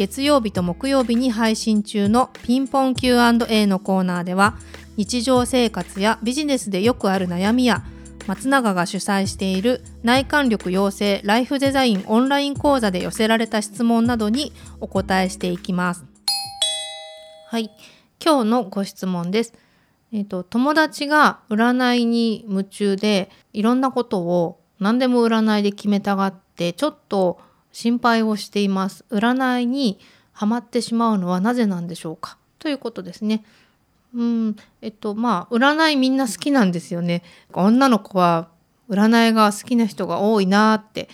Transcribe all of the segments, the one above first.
月曜日と木曜日に配信中のピンポン Q&A のコーナーでは日常生活やビジネスでよくある悩みや松永が主催している内観力養成ライフデザインオンライン講座で寄せられた質問などにお答えしていきます。はい、今日のご質問です。えっ、ー、と友達が占いに夢中でいろんなことを何でも占いで決めたがってちょっと心配をしています。占いにはまってしまうのはなぜなんでしょうか？ということですね。うん、えっとまあ占いみんな好きなんですよね。女の子は占いが好きな人が多いなって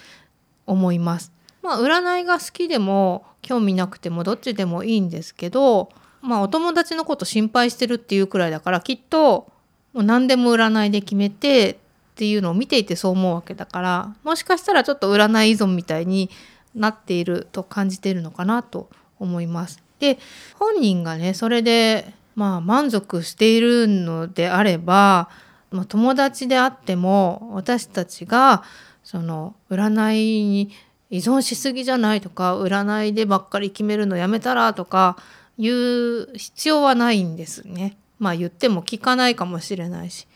思います。まあ占いが好きでも興味なくてもどっちでもいいんですけど、まあお友達のこと心配してるっていうくらいだからきっともう何でも占いで決めてっていうのを見ていてそう思うわけだからもしかしたらちょっと占い依存みたいになっていると感じているのかなと思います。で本人がねそれでまあ満足しているのであれば、まあ、友達であっても私たちがその占いに依存しすぎじゃないとか占いでばっかり決めるのやめたらとか言う必要はないんですね。まあ言っても聞かないかもしれないし。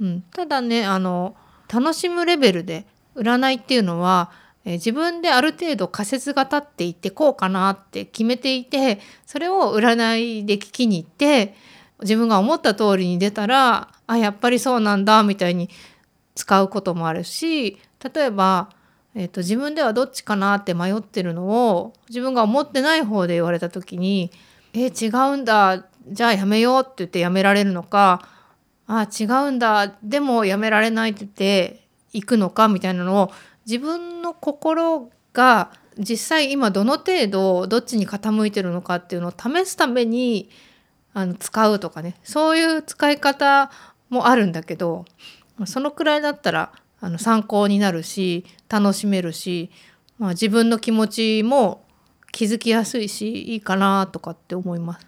うん、ただねあの楽しむレベルで占いっていうのは、え自分である程度仮説が立っていってこうかなって決めていてそれを占いで聞きに行って自分が思った通りに出たらあやっぱりそうなんだみたいに使うこともあるし例えば、えーと、自分ではどっちかなって迷ってるのを自分が思ってない方で言われた時に「え違うんだじゃあやめよう」って言ってやめられるのかあ違うんだ。でもやめられないって言って行くのか？みたいなのを自分の心が実際今どの程度どっちに傾いてるのかっていうのを試すためにあの使うとかね。そういう使い方もあるんだけどそのくらいだったらあの参考になるし楽しめるし、まあ、自分の気持ちも気づきやすいしいいかなとかって思います。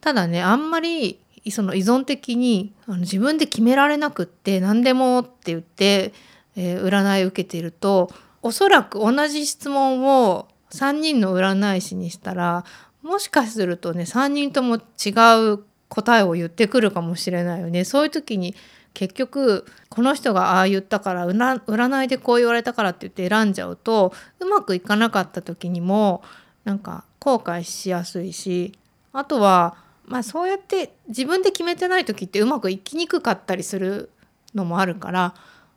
ただねあんまりその依存的にあの自分で決められなくって何でもって言って、えー、占い受けているとおそらく同じ質問を3人の占い師にしたらもしかするとね3人とも違う答えを言ってくるかもしれないよね。そういう時に結局この人がああ言ったから占いでこう言われたからって言って選んじゃうとうまくいかなかった時にもなんか後悔しやすいしあとはまあそうやって自分で決めてない時ってうまくいきにくかったりするのもあるから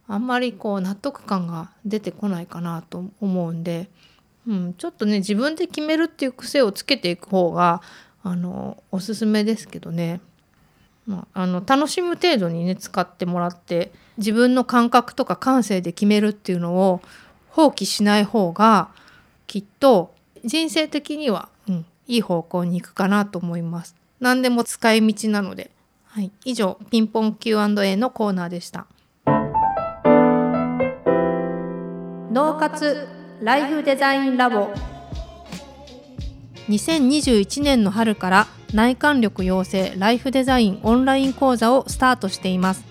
あんまりこう納得感が出てこないかなと思うんで、うん、ちょっとね自分で決めるっていう癖をつけていく方があのおすすめですけどね、まあ、あの楽しむ程度にね使ってもらって自分の感覚とか感性で決めるっていうのを放棄しない方がきっと人生的には、うん、いい方向に行くかなと思います。何でも使い道なので、はい、以上ピンポン Q&A のコーナーでした。脳活ライフデザインラボ。2021年の春から内観力養成ライフデザインオンライン講座をスタートしています。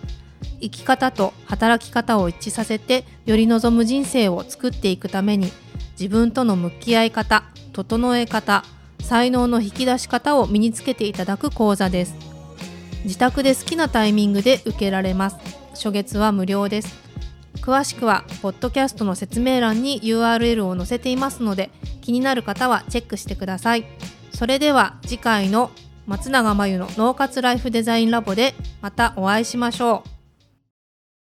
生き方と働き方を一致させてより望む人生を作っていくために自分との向き合い方整え方才能の引き出し方を身につけていただく講座です。自宅で好きなタイミングで受けられます。初月は無料です。詳しくはポッドキャストの説明欄に URL を載せていますので気になる方はチェックしてください。それでは次回の松永真由の脳活ライフデザインラボでまたお会いしましょう。